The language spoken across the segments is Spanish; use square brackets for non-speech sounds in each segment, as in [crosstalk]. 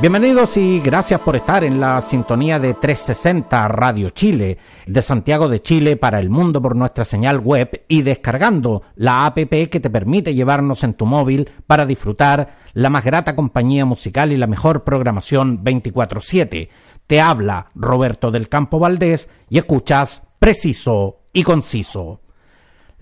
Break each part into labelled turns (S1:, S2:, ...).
S1: Bienvenidos y gracias por estar en la sintonía de 360 Radio Chile, de Santiago de Chile para el mundo por nuestra señal web y descargando la APP que te permite llevarnos en tu móvil para disfrutar la más grata compañía musical y la mejor programación 24/7. Te habla Roberto del Campo Valdés y escuchas preciso y conciso.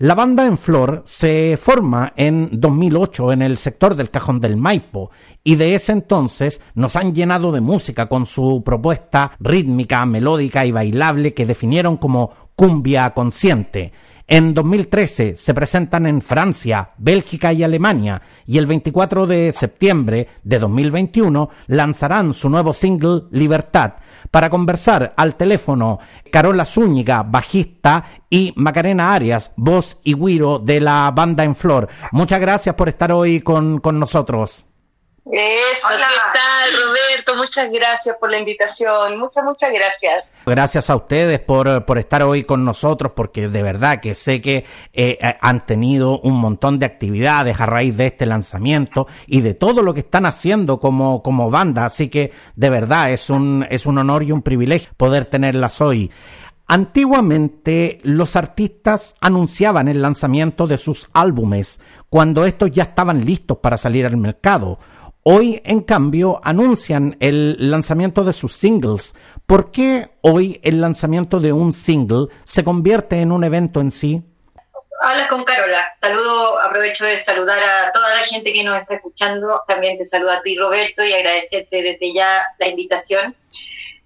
S1: La banda en flor se forma en 2008 en el sector del Cajón del Maipo y de ese entonces nos han llenado de música con su propuesta rítmica, melódica y bailable que definieron como cumbia consciente. En 2013 se presentan en Francia, Bélgica y Alemania y el 24 de septiembre de 2021 lanzarán su nuevo single Libertad. Para conversar al teléfono Carola Zúñiga, bajista, y Macarena Arias, voz y guiro de la banda En Flor. Muchas gracias por estar hoy con, con nosotros.
S2: Eso, Hola. ¿qué tal, Roberto? Muchas gracias por la invitación. Muchas, muchas gracias.
S1: Gracias a ustedes por, por estar hoy con nosotros, porque de verdad que sé que eh, han tenido un montón de actividades a raíz de este lanzamiento y de todo lo que están haciendo como, como banda. Así que de verdad es un, es un honor y un privilegio poder tenerlas hoy. Antiguamente los artistas anunciaban el lanzamiento de sus álbumes cuando estos ya estaban listos para salir al mercado. Hoy, en cambio, anuncian el lanzamiento de sus singles. ¿Por qué hoy el lanzamiento de un single se convierte en un evento en sí?
S2: Hablas con Carola. Saludo, aprovecho de saludar a toda la gente que nos está escuchando. También te saludo a ti, Roberto, y agradecerte desde ya la invitación.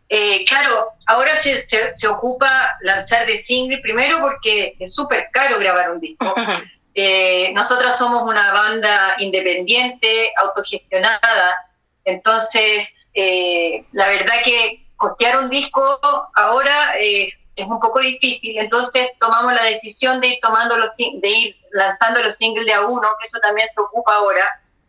S2: Eh, claro, ahora se, se, se, ocupa lanzar de single, primero porque es súper caro grabar un disco. [laughs] Eh, nosotros somos una banda independiente, autogestionada, entonces eh, la verdad que costear un disco ahora eh, es un poco difícil, entonces tomamos la decisión de ir tomando los, de ir lanzando los singles de a uno, que eso también se ocupa ahora.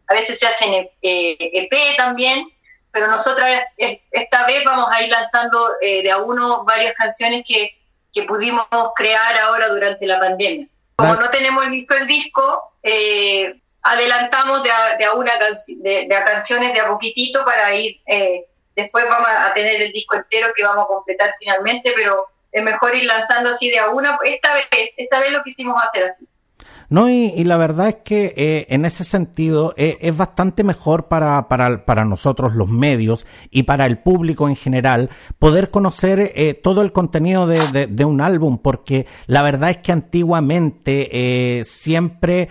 S2: A veces se hacen EP e también, pero nosotras esta vez vamos a ir lanzando de a uno varias canciones que pudimos crear ahora durante la pandemia. Como no tenemos listo el disco, eh, adelantamos de a, de a una de, de, a canciones de a poquitito para ir, eh, después vamos a tener el disco entero que vamos a completar finalmente, pero es mejor ir lanzando así de a una. Esta vez, esta vez lo quisimos hacer así.
S1: No, y, y, la verdad es que eh, en ese sentido eh, es bastante mejor para, para, para, nosotros los medios y para el público en general poder conocer eh, todo el contenido de, de, de, un álbum, porque la verdad es que antiguamente eh, siempre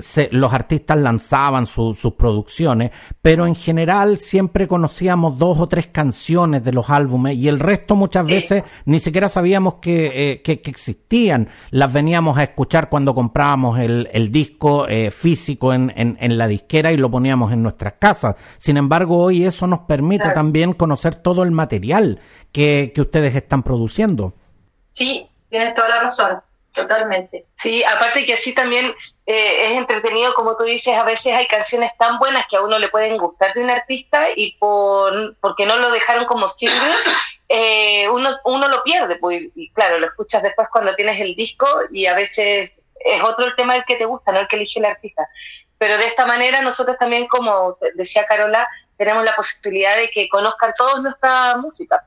S1: se, los artistas lanzaban su, sus producciones, pero en general siempre conocíamos dos o tres canciones de los álbumes y el resto muchas veces ni siquiera sabíamos que, que, que existían, las veníamos a escuchar cuando comprábamos el, el disco eh, físico en, en, en, la disquera y lo poníamos en nuestras casas. Sin embargo, hoy eso nos permite claro. también conocer todo el material que, que ustedes están produciendo.
S2: Sí, tienes toda la razón, totalmente. Sí, aparte que así también eh, es entretenido, como tú dices, a veces hay canciones tan buenas que a uno le pueden gustar de un artista y por porque no lo dejaron como single, [clears throat] eh, uno, uno lo pierde. Pues, y claro, lo escuchas después cuando tienes el disco y a veces es otro el tema el que te gusta, no el que elige el artista. Pero de esta manera nosotros también, como decía Carola, tenemos la posibilidad de que conozcan todos nuestra música.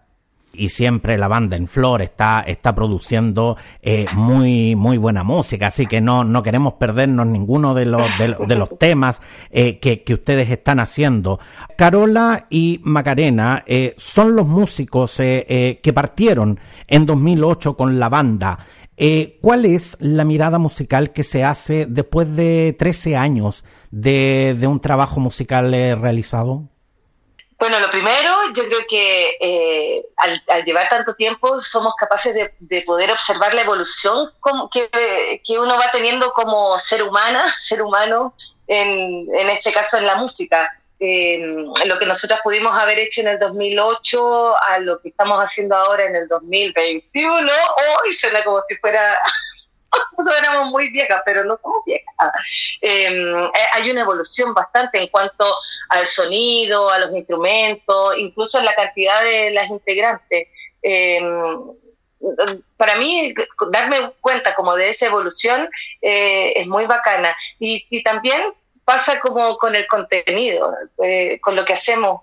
S1: Y siempre la banda en flor está, está produciendo eh, muy, muy buena música, así que no, no queremos perdernos ninguno de los, de, de los temas eh, que, que, ustedes están haciendo. Carola y Macarena eh, son los músicos que partieron en 2008 con la banda. Eh, ¿Cuál es la mirada musical que se hace después de 13 años de, de un trabajo musical eh, realizado?
S2: Bueno, lo primero, yo creo que eh, al, llevar tanto tiempo somos capaces de, de poder observar la evolución como que, que, uno va teniendo como ser humana, [laughs] ser humano, en, en este caso en la música.
S3: Lo que nosotros pudimos haber hecho en el 2008 a lo que estamos haciendo ahora en el 2021, hoy suena como si fuera [laughs] éramos muy viejas, pero no somos viejas. Em, eh, hay una evolución bastante en cuanto al sonido, a los instrumentos, incluso en la cantidad de las integrantes. Em, para mí, darme cuenta como de esa evolución eh, es muy bacana. Y, y, también pasa como con el contenido, eh, con lo que hacemos.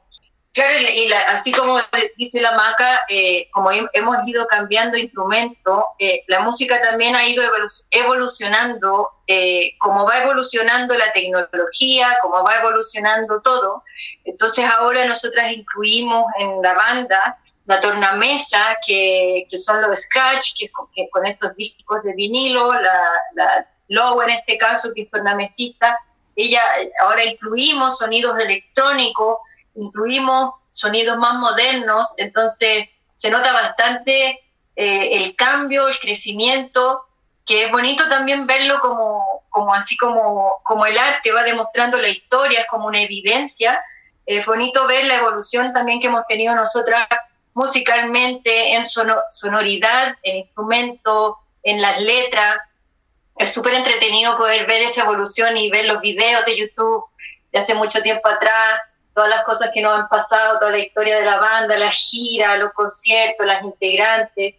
S2: Claro, y, así como dice la maca, eh, como hemos ido cambiando instrumento, eh, la música también ha ido evolucionando, eh, como va evolucionando la tecnología, como va evolucionando todo. Entonces ahora nosotras incluimos en la banda la tornamesa, que, que son los scratch, que, que, con estos discos de vinilo, la, la Logo en este caso, que es tornamesita, ella, ahora incluimos sonidos electrónicos, incluimos sonidos más modernos, entonces se nota bastante eh, el cambio, el crecimiento, que es bonito también verlo como, como así como, como el arte va demostrando la historia, es como una evidencia. Es bonito ver la evolución también que hemos tenido nosotras musicalmente, en sonoridad, en instrumentos, en las letras. Es súper entretenido poder ver esa evolución y ver los videos de YouTube de hace mucho tiempo atrás, todas las cosas que nos han pasado, toda la historia de la banda, la gira, los conciertos, las integrantes.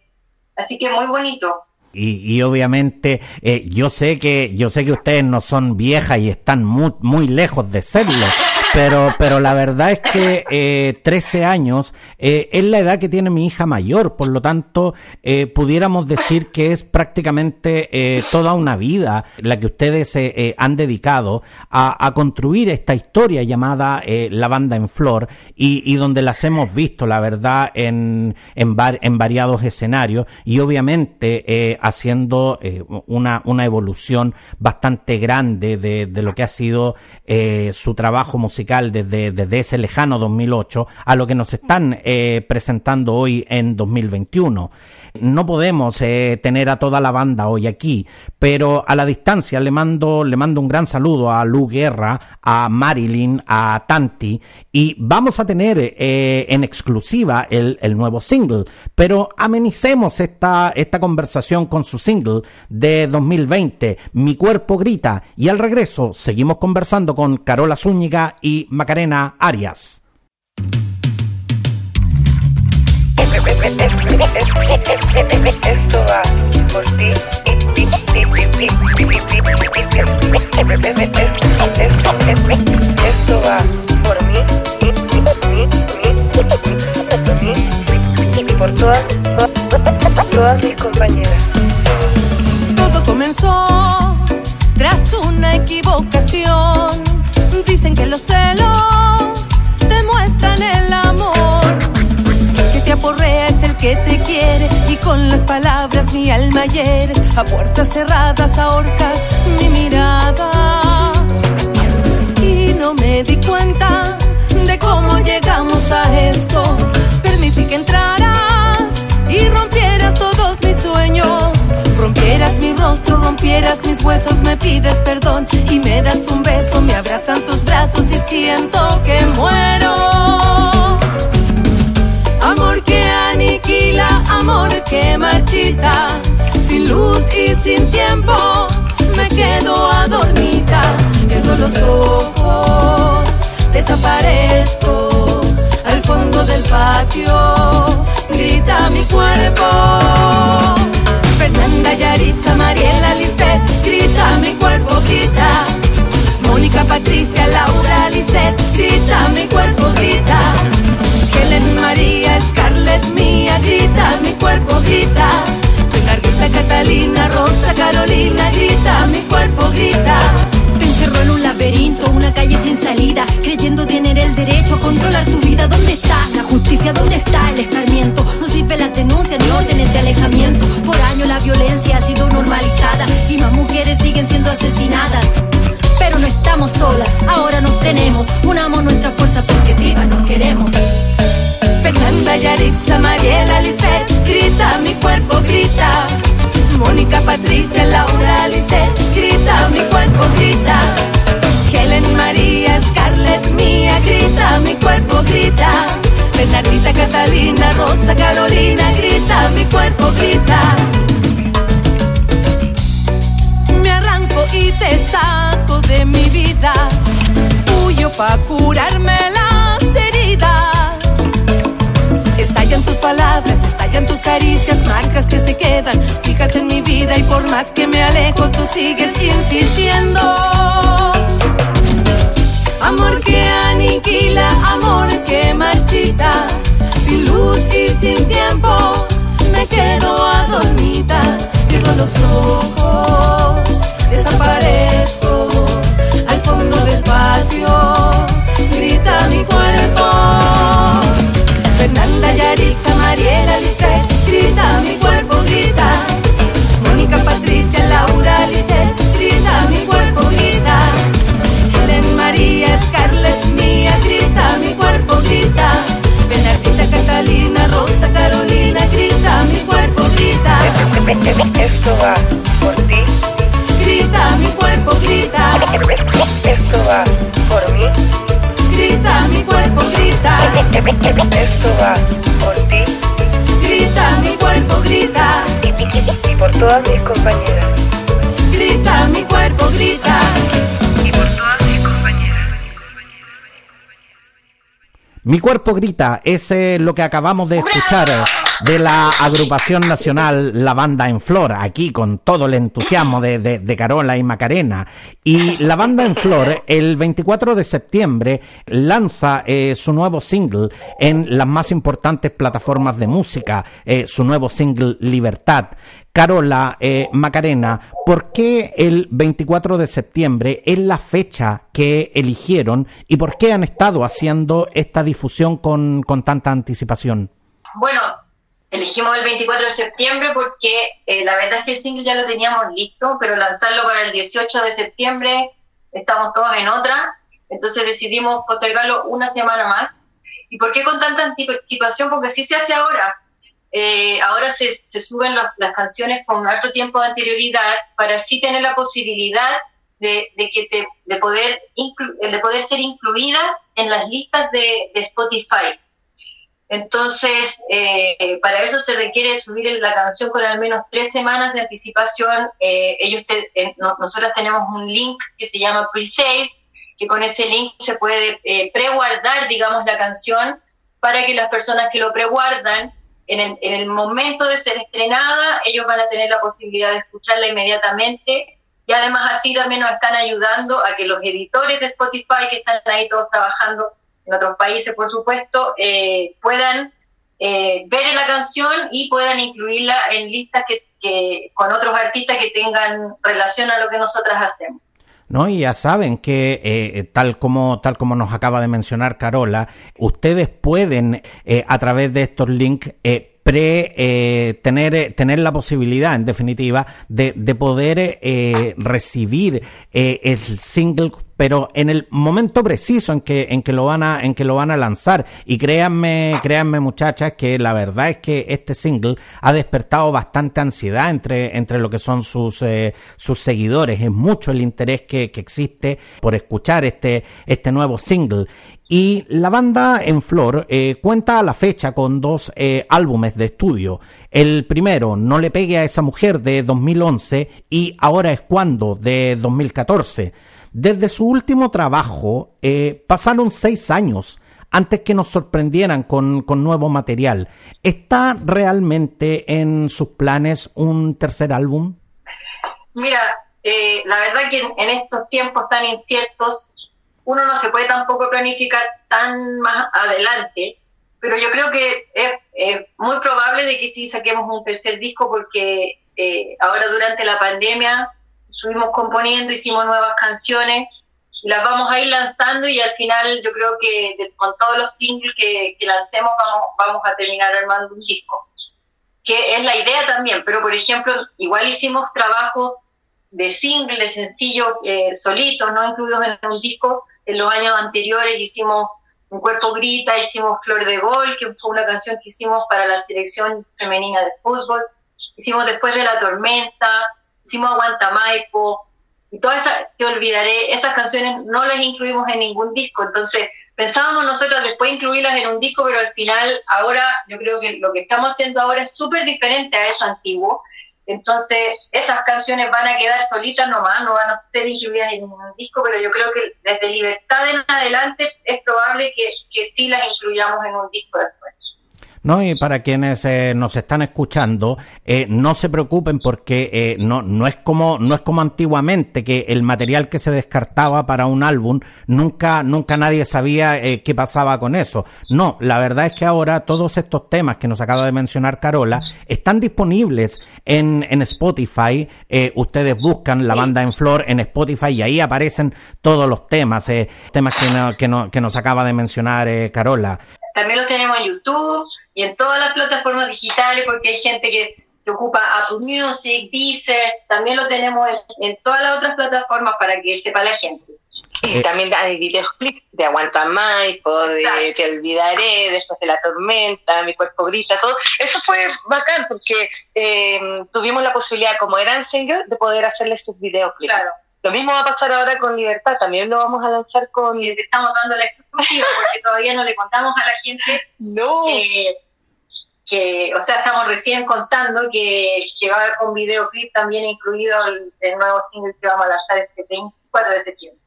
S2: Así que muy bonito.
S1: Y, obviamente eh, yo sé que yo sé que ustedes no son viejas y están muy, muy lejos de serlo pero, pero la verdad es que eh, 13 años eh, es la edad que tiene mi hija mayor, por lo tanto, eh, pudiéramos decir que es prácticamente toda una vida la que ustedes han dedicado a, construir esta historia llamada La Banda en Flor y, donde las hemos visto, la verdad, en, en variados escenarios. Y obviamente haciendo una, una evolución bastante grande de, lo que ha sido su trabajo musical desde, desde ese lejano 2008 a lo que nos están eh, presentando hoy en 2021. No podemos eh, tener a toda la banda hoy aquí, pero a la distancia le mando, le mando un gran saludo a Lu Guerra, a Marilyn, a Tanti, y vamos a tener eh, en exclusiva el, el, nuevo single. Pero amenicemos esta, esta conversación con su single de 2020, Mi cuerpo grita, y al regreso seguimos conversando con Carola Zúñiga y Macarena Arias.
S4: Esto va por ti. Esto va por mí. Y por todas, todas mis compañeras.
S5: Todo comenzó tras una equivocación. Dicen que los celos demuestran el amor. Que te aporrea que te quiere y con las palabras mi alma hieres. A puertas cerradas ahorcas mi mirada. Y no me di cuenta de cómo llegamos a esto. Permití que entraras y rompieras todos mis sueños. Rompieras mi rostro, rompieras mis huesos, me pides perdón y me das un beso, me abrazan tus brazos y siento que muero. Amor que marchita, sin luz y sin tiempo, me quedo adormita, pierdo los ojos, desaparezco al fondo del patio, grita mi cuerpo. Fernanda, Yaritza, Mariela, Lisbeth, grita mi cuerpo, grita. Mónica, Patricia, Laura, Lisette, grita mi cuerpo, grita. Helen, María, grita. Margarita, Catalina, Rosa, Carolina, grita mi cuerpo, grita.
S6: Te encerró en un laberinto, una calle sin salida, creyendo tener el derecho a controlar tu vida. ¿Dónde está la justicia? ¿Dónde está el escarmiento? No sirve las denuncias ni órdenes de alejamiento. Por años la violencia ha sido normalizada y más mujeres siguen siendo asesinadas. Pero no estamos solas, ahora nos tenemos. Unamos nuestra fuerza
S5: Mónica, Patricia, Laura, Lisette, grita, mi cuerpo grita. Helen, María, Scarlett, mía, grita, mi cuerpo grita. Bernardita, Catalina, Rosa, Carolina, grita, mi cuerpo grita. Me arranco y te saco de mi vida. Huyo pa' curarme las heridas. Estallan tus palabras estallan tus caricias, marcas que se quedan fijas en mi vida y por más que me alejo tú sigues insistiendo. Amor que aniquila, amor que marchita, sin luz y sin tiempo, me quedo adormita, pierdo los ojos,
S4: Esto va por ti,
S5: Grita, mi cuerpo grita.
S4: esto va por mí,
S5: Grita, mi cuerpo grita.
S4: esto va por ti
S5: Grita, mi cuerpo grita.
S4: y por todas mis compañeras.
S5: Grita, mi cuerpo grita.
S4: Y por todas mis compañeras.
S1: Mi cuerpo grita, es eh, lo que acabamos de escuchar de la agrupación nacional La Banda en Flor, aquí con todo el entusiasmo de, de- Carola y Macarena. Y La Banda en Flor, el 24 de septiembre, lanza eh, su nuevo single en las más importantes plataformas de música, eh, su nuevo single Libertad. Carola, eh, Macarena, ¿por qué el 24 de septiembre es la fecha que eligieron y por qué han estado haciendo esta difusión con, con tanta anticipación?
S2: Bueno, elegimos el 24 de septiembre porque eh, la verdad es que el single ya lo teníamos listo, pero lanzarlo para el 18 de septiembre estamos todos en otra, entonces decidimos postergarlo una semana más. ¿Y por qué con tanta anticipación? Porque sí se hace ahora. Eh, ahora se, se suben las, canciones con harto tiempo de anterioridad para así tener la posibilidad de, que te- de poder inclu- de poder ser incluidas en las listas de Spotify. Entonces, eh, para eso se requiere subir la canción con al menos tres semanas de anticipación. Eh, nosotros tenemos un link que se llama pre-save, que con ese link se puede eh, preguardar, digamos, la canción para que las personas que lo preguardan, en el, en el momento de ser estrenada, ellos van a tener la posibilidad de escucharla inmediatamente. Y además así también nos están ayudando a que los editores de Spotify que están ahí todos trabajando en otros países, por supuesto, eh, puedan eh, ver la canción y puedan incluirla en listas que, que- con otros artistas que tengan relación a lo que nosotras hacemos.
S1: ¿no? Y ya saben que, eh, tal, como, tal como nos acaba de mencionar Carola, ustedes pueden, eh, a través de estos links, eh, pre, eh, tener, eh, tener la posibilidad, en definitiva, de, de poder eh, recibir eh, el single pero en el momento preciso en que en que lo van a en que lo van a lanzar. Y créanme créanme muchachas que la verdad es que este single ha despertado bastante ansiedad entre entre lo que son sus eh, sus seguidores. Es mucho el interés que, que existe por escuchar este este nuevo single. Y la banda en flor eh, cuenta a la fecha con dos eh, álbumes de estudio. El primero no le pegue a esa mujer de 2011 y ahora es cuando de 2014 desde su último trabajo eh, pasaron seis años antes que nos sorprendieran con, con nuevo material. ¿Está realmente en sus planes un tercer álbum?
S2: Mira, eh, la verdad que en, en estos tiempos tan inciertos, uno no se puede tampoco planificar tan más adelante, pero yo creo que es eh, muy probable de que sí saquemos un tercer disco porque eh, ahora durante la pandemia estuvimos componiendo, hicimos nuevas canciones y las vamos a ir lanzando y al final yo creo que con todos los singles que, que lancemos vamos, vamos a terminar armando un disco que es la idea también, pero por ejemplo, igual hicimos trabajo de single, de sencillo, eh, solitos, no incluidos en un disco. En los años anteriores hicimos Un Cuerpo Grita, hicimos Flor de Gol, que fue una canción que hicimos para la selección femenina de fútbol. Hicimos Después de la Tormenta, hicimos Aguanta Maipo, y todas esas, te olvidaré, esas canciones no las incluimos en ningún disco, entonces pensábamos nosotros después incluirlas en un disco, pero al final ahora yo creo que lo que estamos haciendo ahora es súper diferente a eso antiguo. Entonces, esas canciones van a quedar solitas nomás, no van a ser incluidas en un disco, pero yo creo que desde Libertad en adelante es probable que, que sí las incluyamos en un disco después.
S1: ¿No? Y para quienes eh, nos están escuchando, eh, no se preocupen porque eh, no, no, es como, no es como antiguamente que el material que se descartaba para un álbum, nunca, nunca nadie sabía qué pasaba con eso. No, la verdad es que ahora todos estos temas que nos acaba de mencionar Carola están disponibles en, en Spotify. ustedes buscan la banda en flor en Spotify y ahí aparecen todos los temas, temas que, que, que nos acaba de mencionar Carola.
S2: También los tenemos en YouTube y en todas las plataformas digitales porque hay gente que, ocupa Apple Music, Deezer, también lo tenemos en, todas las otras plataformas para que sepa la gente.
S5: Y eh, también hay videoclips de Aguanta Maipo, de Te Olvidaré, Después de la Tormenta, Mi Cuerpo Grita, todo. Eso fue bacán porque eh, tuvimos la posibilidad, como eran singles, de poder hacerle sus videoclips. Claro. Lo mismo va a pasar ahora con Libertad, también lo vamos a lanzar con...
S2: Y estamos dando la porque todavía no le contamos a la gente
S5: no.
S2: que, o sea, estamos recién contando que, que va a haber un videoclip también incluido el, el nuevo single que vamos a lanzar este 20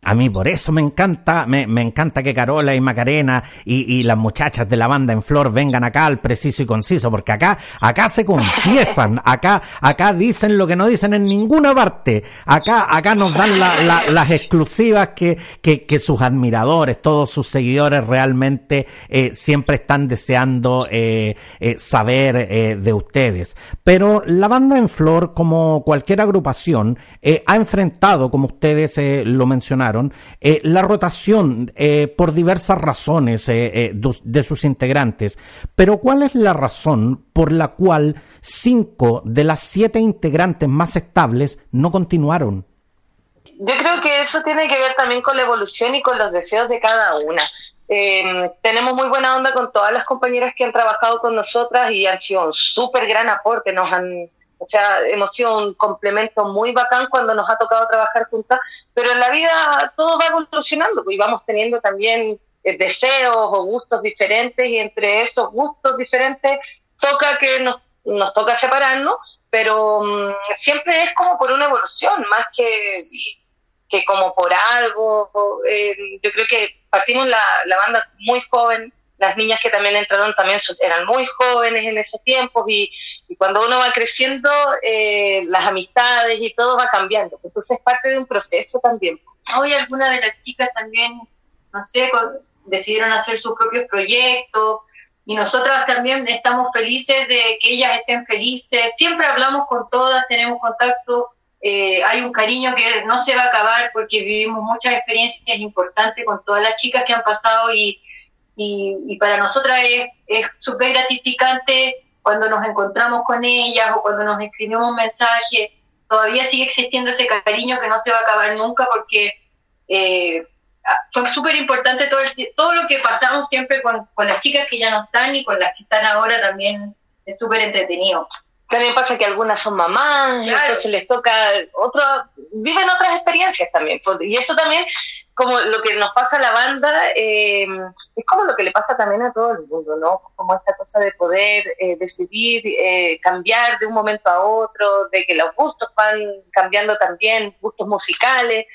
S1: A mí por eso me encanta, me, encanta que Carola y Macarena y, las muchachas de la banda en flor vengan acá al preciso y conciso, porque acá, acá se confiesan, acá, acá dicen lo que no dicen en ninguna parte, acá, acá nos dan las exclusivas que, que, sus admiradores, todos sus seguidores realmente eh, siempre están deseando eh, eh, saber de ustedes. Pero la banda en flor, como cualquier agrupación, ha enfrentado, como ustedes eh, lo mencionaron, eh, la rotación eh, por diversas razones eh, de sus integrantes. Pero ¿cuál es la razón por la cual cinco de las siete integrantes más estables no continuaron?
S5: Yo creo que eso tiene que ver también con la evolución y con los deseos de cada una. tenemos muy buena onda con todas las compañeras que han trabajado con nosotras y han sido un súper gran aporte, nos han o sea, hemos sido un complemento muy bacán cuando nos ha tocado trabajar juntas, pero en la vida todo va evolucionando pues, y vamos teniendo también eh, deseos o gustos diferentes y entre esos gustos diferentes toca que nos, nos toca separarnos, pero mm, siempre es como por una evolución, más que, que como por algo. Eh, yo creo que partimos la, la banda muy joven, las niñas que también entraron también eran muy jóvenes en esos tiempos y, cuando uno va creciendo, eh, las amistades y todo va cambiando. Entonces es parte de un proceso también.
S2: Hoy algunas de las chicas también, no sé, decidieron hacer sus propios proyectos y nosotras también estamos felices de que ellas estén felices. Siempre hablamos con todas, tenemos contacto. Eh, hay un cariño que no se va a acabar porque vivimos muchas experiencias importantes con todas las chicas que han pasado y, y, para nosotras es súper gratificante cuando nos encontramos con ellas o cuando nos escribimos un mensaje. Todavía sigue existiendo ese cariño que no se va a acabar nunca porque eh, fue súper importante todo, todo lo que pasamos siempre con, con las chicas que ya no están y con las que están ahora también es súper entretenido.
S5: También pasa que algunas son mamás, claro. se les toca otro, viven otras experiencias también. Pues, y eso también, como lo que nos pasa a la banda, eh, es como lo que le pasa también a todo el mundo, ¿no? Como esta cosa de poder eh, decidir eh, cambiar de un momento a otro, de que los gustos van cambiando también, gustos musicales.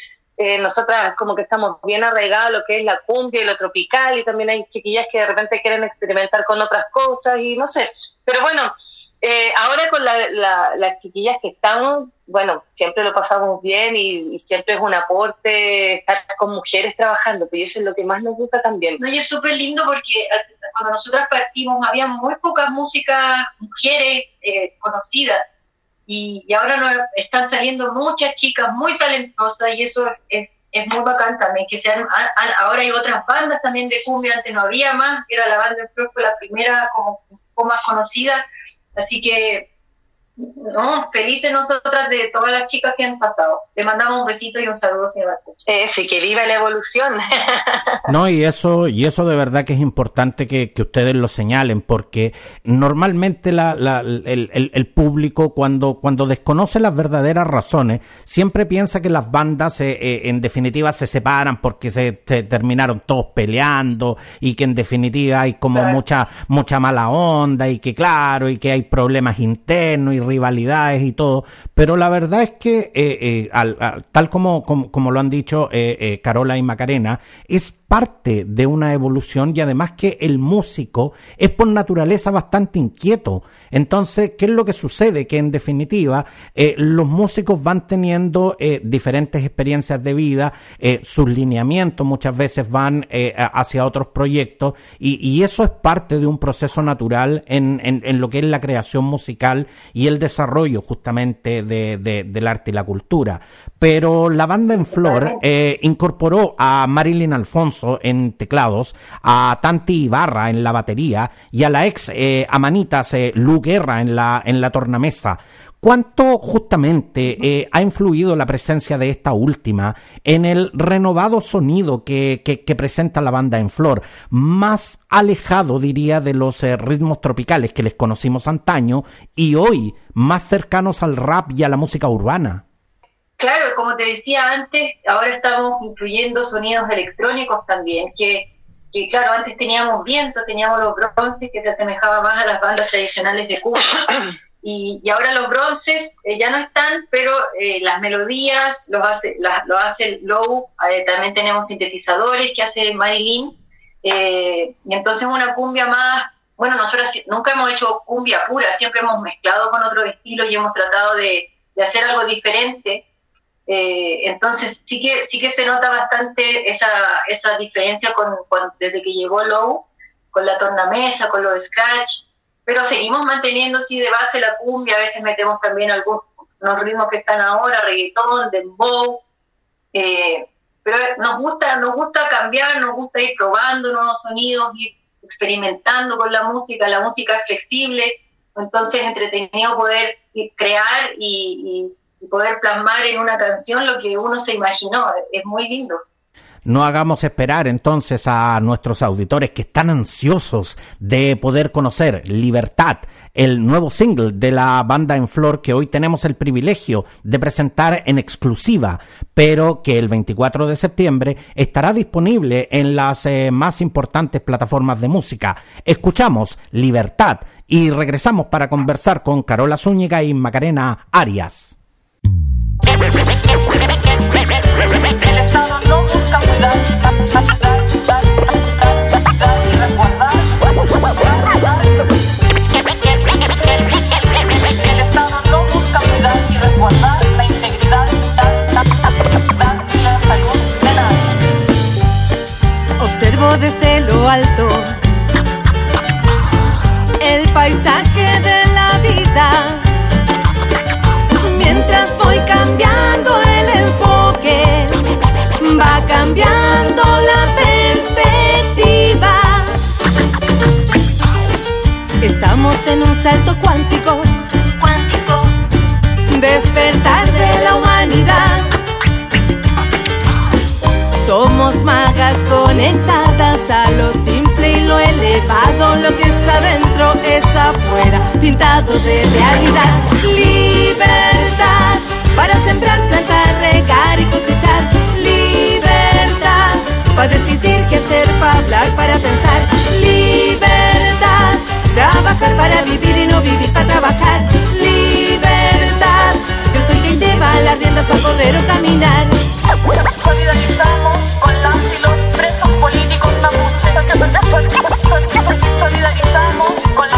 S5: nosotras como que estamos bien arraigados lo que es la cumbia y lo tropical y también hay chiquillas que de repente quieren experimentar con otras cosas y no sé. Pero bueno, eh, ahora con las chiquillas que estamos, bueno, siempre lo pasamos bien y, siempre es un aporte estar con mujeres trabajando, pues eso es lo que más nos gusta también.
S2: No, y es súper lindo porque cuando nosotras partimos había muy pocas músicas mujeres eh, conocidas y, ahora nos están saliendo muchas chicas muy talentosas y eso es, es, muy bacán también, que sean, ahora hay otras bandas también de cumbia, antes no había más, era la banda, que fue la primera como, como más conocida Así que no, felices nosotras de todas las chicas que han pasado. Le mandamos un besito y un saludo, señor
S5: eh, sí, que viva la evolución. [laughs]
S1: no, y eso, y eso de verdad que es importante que, ustedes lo señalen, porque normalmente la, el, público cuando, cuando desconoce las verdaderas razones, siempre piensa que las bandas eh, eh, en definitiva se separan porque se, terminaron todos peleando y que en definitiva hay como mucha, mucha mala onda y que claro, y que hay problemas internos y rivalidades y todo, pero la verdad es que eh, eh, tal como, como, lo han dicho eh, Carola y Macarena, es parte de una evolución y además que el músico es por naturaleza bastante inquieto. Entonces, ¿qué es lo que sucede? Que en definitiva eh, los músicos van teniendo eh, diferentes experiencias de vida, eh, sus lineamientos muchas veces van hacia otros proyectos y, eso es parte de un proceso natural en, en, lo que es la creación musical y el desarrollo justamente de, del arte y la cultura. Pero la banda en flor incorporó a Marilyn Alfonso en teclados, a Tanti Ibarra en la batería y a la ex eh, Amanitas eh, Lu Guerra en la, en la tornamesa. ¿Cuánto justamente eh, ha influido la presencia de esta última en el renovado sonido que, que, presenta la banda en flor? Más alejado, diría, de los ritmos tropicales que les conocimos antaño y hoy más cercanos al rap y a la música urbana.
S2: Claro, como te decía antes, ahora estamos incluyendo sonidos electrónicos también, que, que claro, antes teníamos viento, teníamos los bronces que se asemejaban más a las bandas tradicionales de Cuba. [coughs] Y, y ahora los bronces eh, ya no están, pero eh, las melodías los hace, lo hace Low, eh, también tenemos sintetizadores que hace Marilyn, y entonces una cumbia más, bueno, nosotros nunca hemos hecho cumbia pura, siempre hemos mezclado con otros estilos y hemos tratado de, de hacer algo diferente. Eh, entonces sí que sí que se nota bastante esa, esa diferencia con, desde que llegó Low, con la tornamesa, con los scratch, pero seguimos manteniendo sí de base la cumbia, a veces metemos también algunos ritmos que están ahora, reggaetón, dembow, eh, pero nos gusta, nos gusta cambiar, nos gusta ir probando nuevos sonidos, ir experimentando con la música, la música es flexible, entonces entretenido poder crear y poder plasmar en una canción lo que uno se imaginó. Es muy lindo.
S1: No hagamos esperar entonces a nuestros auditores que están ansiosos de poder conocer Libertad, el nuevo single de la banda en flor que hoy tenemos el privilegio de presentar en exclusiva, pero que el 24 de septiembre estará disponible en las eh, más importantes plataformas de música. Escuchamos Libertad y regresamos para conversar con Carola Zúñiga y Macarena Arias.
S7: El Estado no busca cuidar, y resguardar.
S8: Pintado de realidad. Libertad para sembrar, plantar, regar y cosechar. Libertad para decidir qué hacer, para hablar, para pensar. Libertad, trabajar para vivir y no vivir para trabajar. Libertad, yo soy quien lleva las riendas para poder caminar.
S7: Solidarizamos con las y los presos políticos mapuche. Solidarizamos con las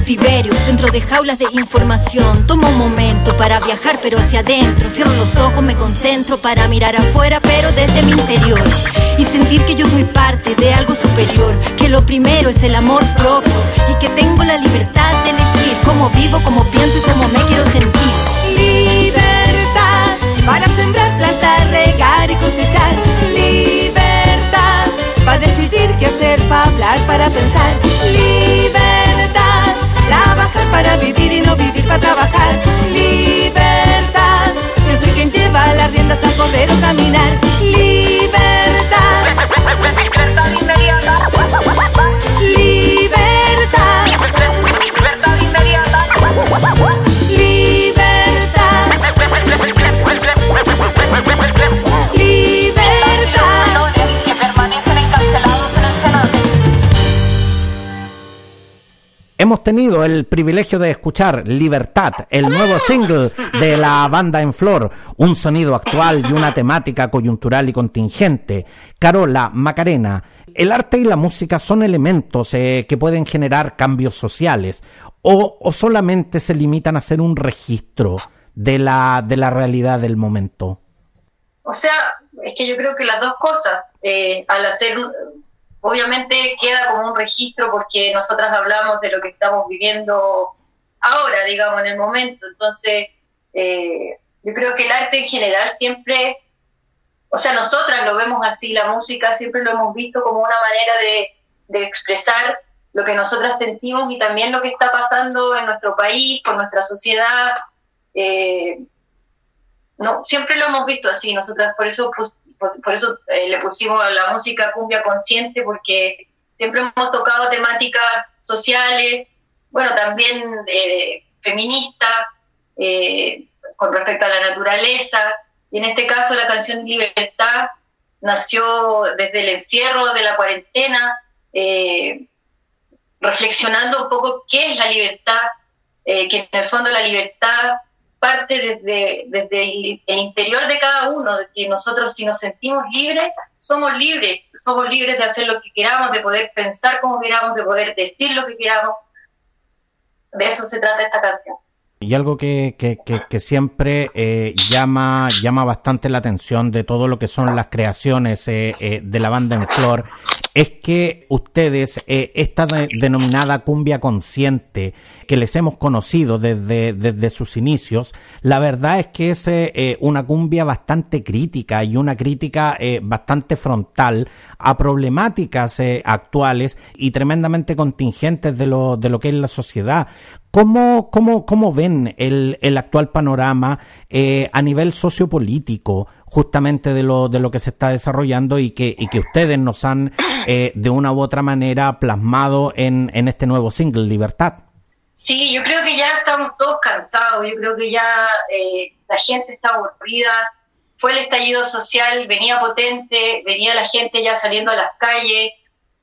S9: cautiverio, dentro de jaulas de información. Tomo un momento para viajar, pero hacia adentro. Cierro los ojos, me concentro para mirar afuera, pero desde mi interior. Y sentir que yo soy parte de algo superior. Que lo primero es el amor propio y que tengo la libertad de elegir cómo vivo, cómo pienso y cómo me quiero sentir.
S8: Libertad para sembrar, plantar, regar y cosechar. Para decidir qué hacer, para hablar, para pensar. Libertad, trabajar para vivir y no vivir para trabajar. Libertad, yo soy quien lleva las riendas para poder caminar. Libertad, [laughs]
S7: Libertad inmediata.
S1: Tenido el privilegio de escuchar Libertad, el nuevo single de la banda en flor, un sonido actual y una temática coyuntural y contingente. Carola, Macarena, el arte y la música son elementos eh, que pueden generar cambios sociales o, o solamente se limitan a ser un registro de la, de la realidad del momento.
S2: O sea, es que yo creo que las dos cosas, eh, al hacer, obviamente queda como un registro porque nosotras hablamos de lo que estamos viviendo ahora, digamos, en el momento. Entonces, eh, yo creo que el arte en general siempre, o sea, nosotras lo vemos así, la música siempre lo hemos visto como una manera de, de expresar lo que nosotras sentimos y también lo que está pasando en nuestro país, con nuestra sociedad. Eh, no, siempre lo hemos visto así, nosotras por eso pues, por eso eh, le pusimos la música cumbia consciente, porque siempre hemos tocado temáticas sociales, bueno, también eh, feministas, eh, con respecto a la naturaleza, y en este caso la canción Libertad nació desde el encierro de la cuarentena, eh, reflexionando un poco qué es la libertad, que en el fondo la libertad parte desde, desde el interior de cada uno, de que nosotros si nos sentimos libres, somos libres, somos libres de hacer lo que queramos, de poder pensar como queramos, de poder decir lo que queramos. De eso se trata esta canción.
S1: Y algo que, que, que, que siempre eh, llama, llama bastante la atención de todo lo que son las creaciones eh, eh, de la banda en flor es que ustedes, eh, esta de- denominada cumbia consciente que les hemos conocido desde, desde sus inicios, la verdad es que es eh, eh, una cumbia bastante crítica y una crítica bastante frontal a problemáticas actuales y tremendamente contingentes de lo, de lo que es la sociedad. ¿Cómo, cómo, cómo ven el, el actual panorama eh, a nivel sociopolítico justamente de lo, de lo que se está desarrollando y que, y que ustedes nos han eh, de una u otra manera plasmado en, en este nuevo single, Libertad?
S2: Sí, yo creo que ya estamos todos cansados, yo creo que ya eh, la gente está aburrida, fue el estallido social, venía potente, venía la gente ya saliendo a las calles,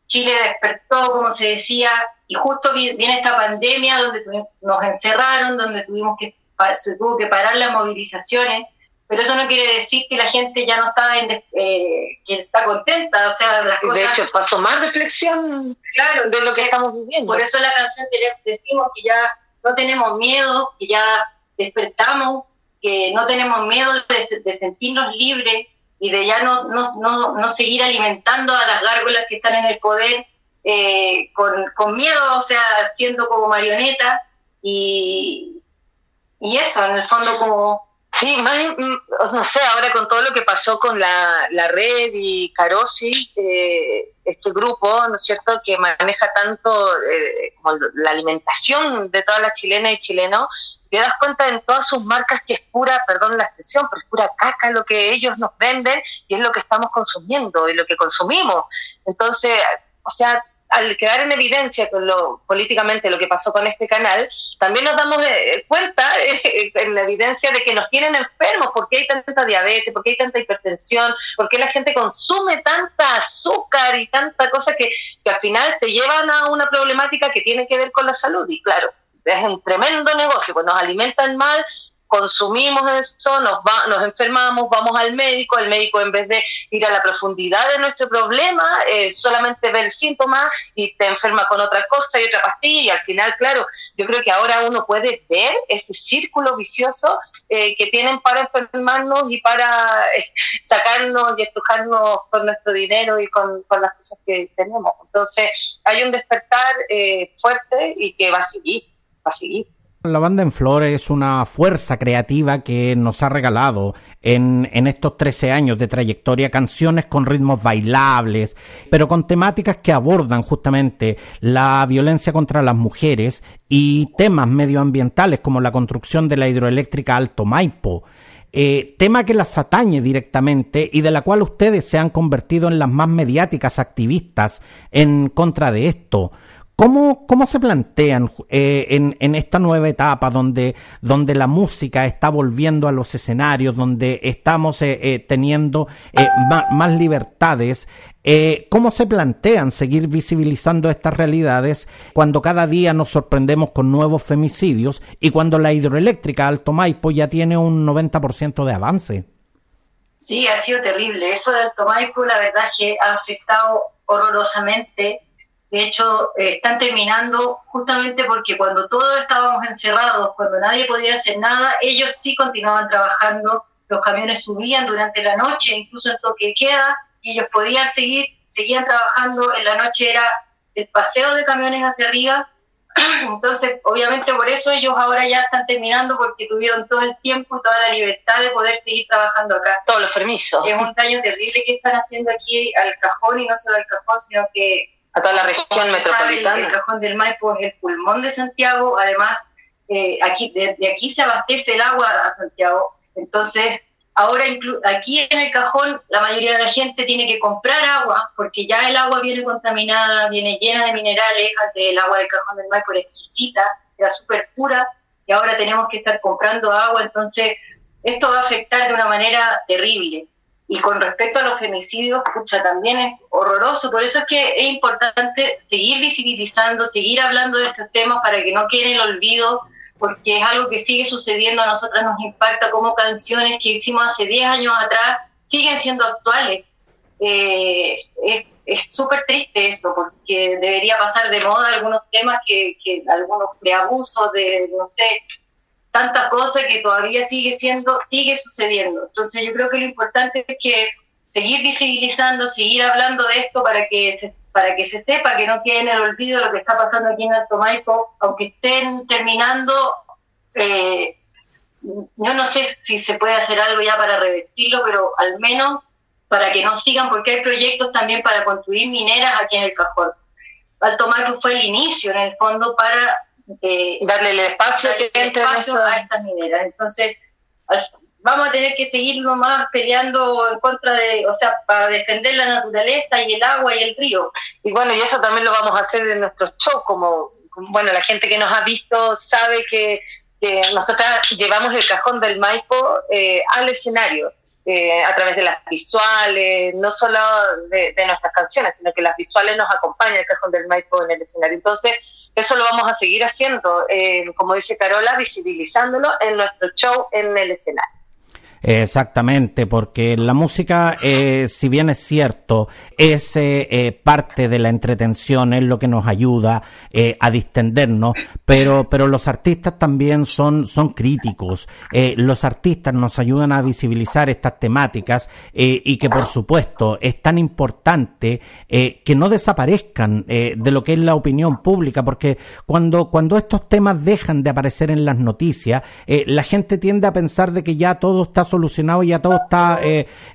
S2: Chile despertó, como se decía, y justo vi- viene esta pandemia donde nos encerraron, donde tuvimos que se tuvo que parar las movilizaciones, pero eso no quiere decir que la gente ya no está en eh, que está contenta, o sea, las cosas
S5: De hecho, pasó más reflexión
S2: claro,
S5: de lo que estamos viviendo.
S2: por eso la canción que decimos que ya no tenemos miedo, que ya despertamos, que no tenemos miedo de, de sentirnos libres y de ya no, no, no, no seguir alimentando a las gárgolas que están en el poder eh, con, con miedo, o sea, siendo como marioneta y, y eso, en el fondo como...
S5: Sí, más, mm, no sé, ahora con todo lo que pasó con la, la red y Carosi, eh, este grupo, ¿no es cierto?, que maneja tanto eh, como la alimentación de todas las chilenas y chilenos, te das cuenta en todas sus marcas que es pura, perdón la expresión, pero es pura caca lo que ellos nos venden y es lo que estamos consumiendo y lo que consumimos. Entonces, o sea, al quedar en evidencia con lo políticamente lo que pasó con este canal, también nos damos eh, cuenta eh, [laughs] en la evidencia de que nos tienen enfermos, porque hay tanta diabetes, porque hay tanta hipertensión, porque la gente consume tanta azúcar y tanta cosa que, que al final te llevan a una problemática que tiene que ver con la salud. Y claro, es un tremendo negocio, pues nos alimentan mal, consumimos eso, nos, va, nos enfermamos, vamos al médico, el médico en vez de ir a la profundidad de nuestro problema, eh, solamente ve el síntoma y te enferma con otra cosa y otra pastilla y al final, claro, yo creo que ahora uno puede ver ese círculo vicioso eh, que tienen para enfermarnos y para eh, sacarnos y estrujarnos con nuestro dinero y con, con, las cosas que tenemos. Entonces, hay un despertar fuerte y que va a seguir, va a seguir.
S1: La banda en flores es una fuerza creativa que nos ha regalado en, estos 13 años de trayectoria canciones con ritmos bailables, pero con temáticas que abordan justamente la violencia contra las mujeres y temas medioambientales como la construcción de la hidroeléctrica Alto Maipo. Eh, tema que las atañe directamente y de la cual ustedes se han convertido en las más mediáticas activistas en contra de esto. ¿Cómo, ¿Cómo, se plantean eh, en, en, esta nueva etapa donde, donde la música está volviendo a los escenarios, donde estamos eh, eh, teniendo eh, más, más, libertades? Eh, ¿Cómo se plantean seguir visibilizando estas realidades cuando cada día nos sorprendemos con nuevos femicidios y cuando la hidroeléctrica Alto Maipo ya tiene un 90% de avance?
S2: Sí, ha sido terrible. Eso de Alto Maipo, la verdad que ha afectado horrorosamente de hecho, eh, están terminando justamente porque cuando todos estábamos encerrados, cuando nadie podía hacer nada, ellos sí continuaban trabajando, los camiones subían durante la noche, incluso en toque queda, y ellos podían seguir, seguían trabajando, en la noche era el paseo de camiones hacia arriba, [clears throat] entonces obviamente por eso ellos ahora ya están terminando porque tuvieron todo el tiempo, toda la libertad de poder seguir trabajando acá.
S5: Todos los permisos.
S2: Es un daño terrible que están haciendo aquí al cajón y no solo al cajón, sino que
S5: a toda la región metropolitana.
S2: el, cajón del Maipo es el pulmón de Santiago, además eh, aquí de, aquí se abastece el agua a Santiago, entonces ahora aquí en el cajón la mayoría de la gente tiene que comprar agua porque ya el agua viene contaminada, viene llena de minerales, antes el agua del cajón del Maipo era exquisita, era súper pura y ahora tenemos que estar comprando agua, entonces esto va a afectar de una manera terrible. Y con respecto a los femicidios, escucha, también es horroroso. Por eso es que es importante seguir visibilizando, seguir hablando de estos temas para que no quede el olvido, porque es algo que sigue sucediendo. A nosotras nos impacta como canciones que hicimos hace 10 años atrás siguen siendo actuales. Eh, es súper triste eso, porque debería pasar de moda algunos temas que, que algunos preabusos de, no sé, tanta cosa que todavía sigue siendo, sigue sucediendo. Entonces yo creo que lo importante es que seguir visibilizando, seguir hablando de esto para que se, para que se sepa que no quede en el olvido lo que está pasando aquí en Alto Maipo, aunque estén terminando, eh, yo no sé si se puede hacer algo ya para revertirlo, pero al menos para que no sigan, porque hay proyectos también para construir mineras aquí en el Cajón. Alto Maipo fue el inicio, en el fondo, para
S5: eh, darle el espacio,
S2: a estas mineras. Entonces, vamos a tener que seguir nomás peleando en contra de, o sea, para defender la naturaleza y el agua y el río.
S5: Y bueno, y eso también lo vamos a hacer en nuestros shows, como, bueno, la gente que nos ha visto sabe que, que nosotros llevamos el cajón del Maipo eh, al escenario. Eh, a través de las visuales, no solo de, nuestras canciones, sino que las visuales nos acompañan el cajón del Maipo en el escenario. Entonces, eso lo vamos a seguir haciendo, eh, como dice Carola, visibilizándolo en nuestro show en el escenario.
S1: Exactamente, porque la música, eh, si bien es cierto, es eh, parte de la entretención, es lo que nos ayuda eh, a distendernos, pero, pero los artistas también son, son críticos. Eh, los artistas nos ayudan a visibilizar estas temáticas eh, y que, por supuesto, es tan importante que no desaparezcan de lo que es la opinión pública, porque cuando, cuando estos temas dejan de aparecer en las noticias, la gente tiende a pensar de que ya todo está solucionado y ya todo está,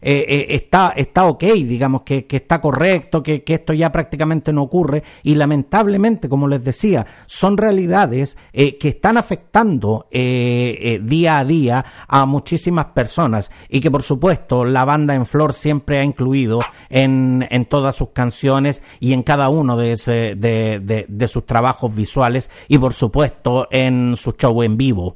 S1: está, está ok, digamos, que, que está correcto, que, que, esto ya prácticamente no ocurre y lamentablemente, como les decía, son realidades eh, que están afectando eh, eh, día a día a muchísimas personas y que por supuesto la banda en flor siempre ha incluido en, en todas sus canciones y en cada uno de, ese, de, de, de sus trabajos visuales y por supuesto en su show en vivo.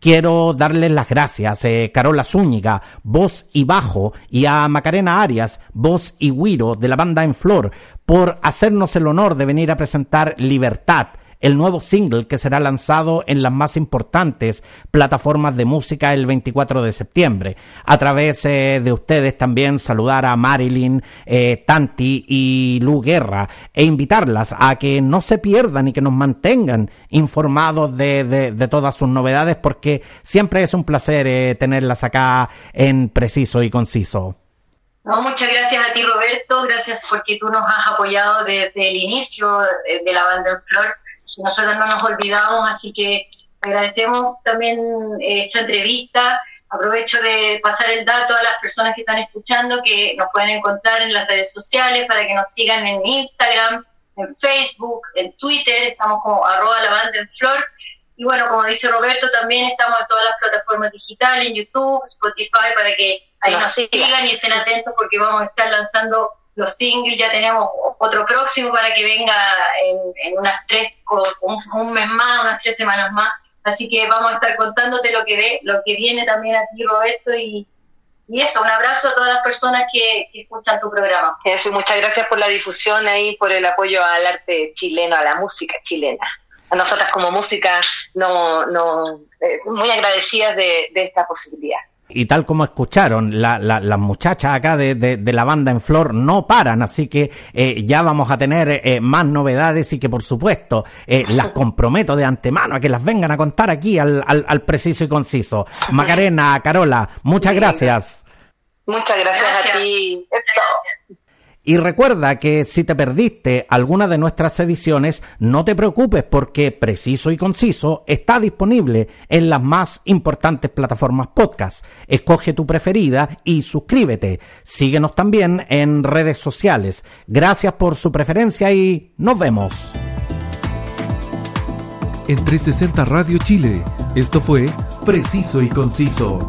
S1: Quiero darles las gracias a eh, Carola Zúñiga, voz y bajo, y a Macarena Arias, voz y guiro de la banda En Flor, por hacernos el honor de venir a presentar Libertad el nuevo single que será lanzado en las más importantes plataformas de música el 24 de septiembre. A través eh, de ustedes también saludar a Marilyn, eh, Tanti y Lu Guerra e invitarlas a que no se pierdan y que nos mantengan informados de, de, todas sus novedades porque siempre es un placer eh, tenerlas acá en preciso y conciso.
S2: Muchas gracias a ti Roberto, gracias porque tú nos has apoyado desde el inicio de, la banda en Flor. Nosotros no nos olvidamos, así que agradecemos también eh, esta entrevista. Aprovecho de pasar el dato a las personas que están escuchando que nos pueden encontrar en las redes sociales para que nos sigan en Instagram, en Facebook, en Twitter, estamos como arroba la banda en flor. Y bueno, como dice Roberto, también estamos en todas las plataformas digitales, en YouTube, Spotify, para que ahí nos sigan y estén atentos porque vamos a estar lanzando los singles, ya tenemos otro próximo para que venga en, unas tres, un, un mes más, unas tres semanas más. Así que vamos a estar contándote lo que ve, lo que viene también aquí, Roberto, y, y eso, un abrazo a todas las personas que, escuchan tu programa.
S5: Eso, muchas gracias por la difusión ahí, por el apoyo al arte chileno, a la música chilena. A nosotras como música, no, no, eh, muy agradecidas de, esta posibilidad.
S1: Y tal como escucharon, las muchachas acá de, la banda en flor no paran, así que eh, ya vamos a tener eh, más novedades y que por supuesto las comprometo de antemano a que las vengan a contar aquí al, al preciso y conciso. Macarena, Carola, muchas gracias.
S5: Muchas gracias, a ti.
S1: Y recuerda que si te perdiste alguna de nuestras ediciones, no te preocupes porque Preciso y Conciso está disponible en las más importantes plataformas podcast. Escoge tu preferida y suscríbete. Síguenos también en redes sociales. Gracias por su preferencia y nos vemos.
S10: En 360 Radio Chile, esto fue Preciso y Conciso.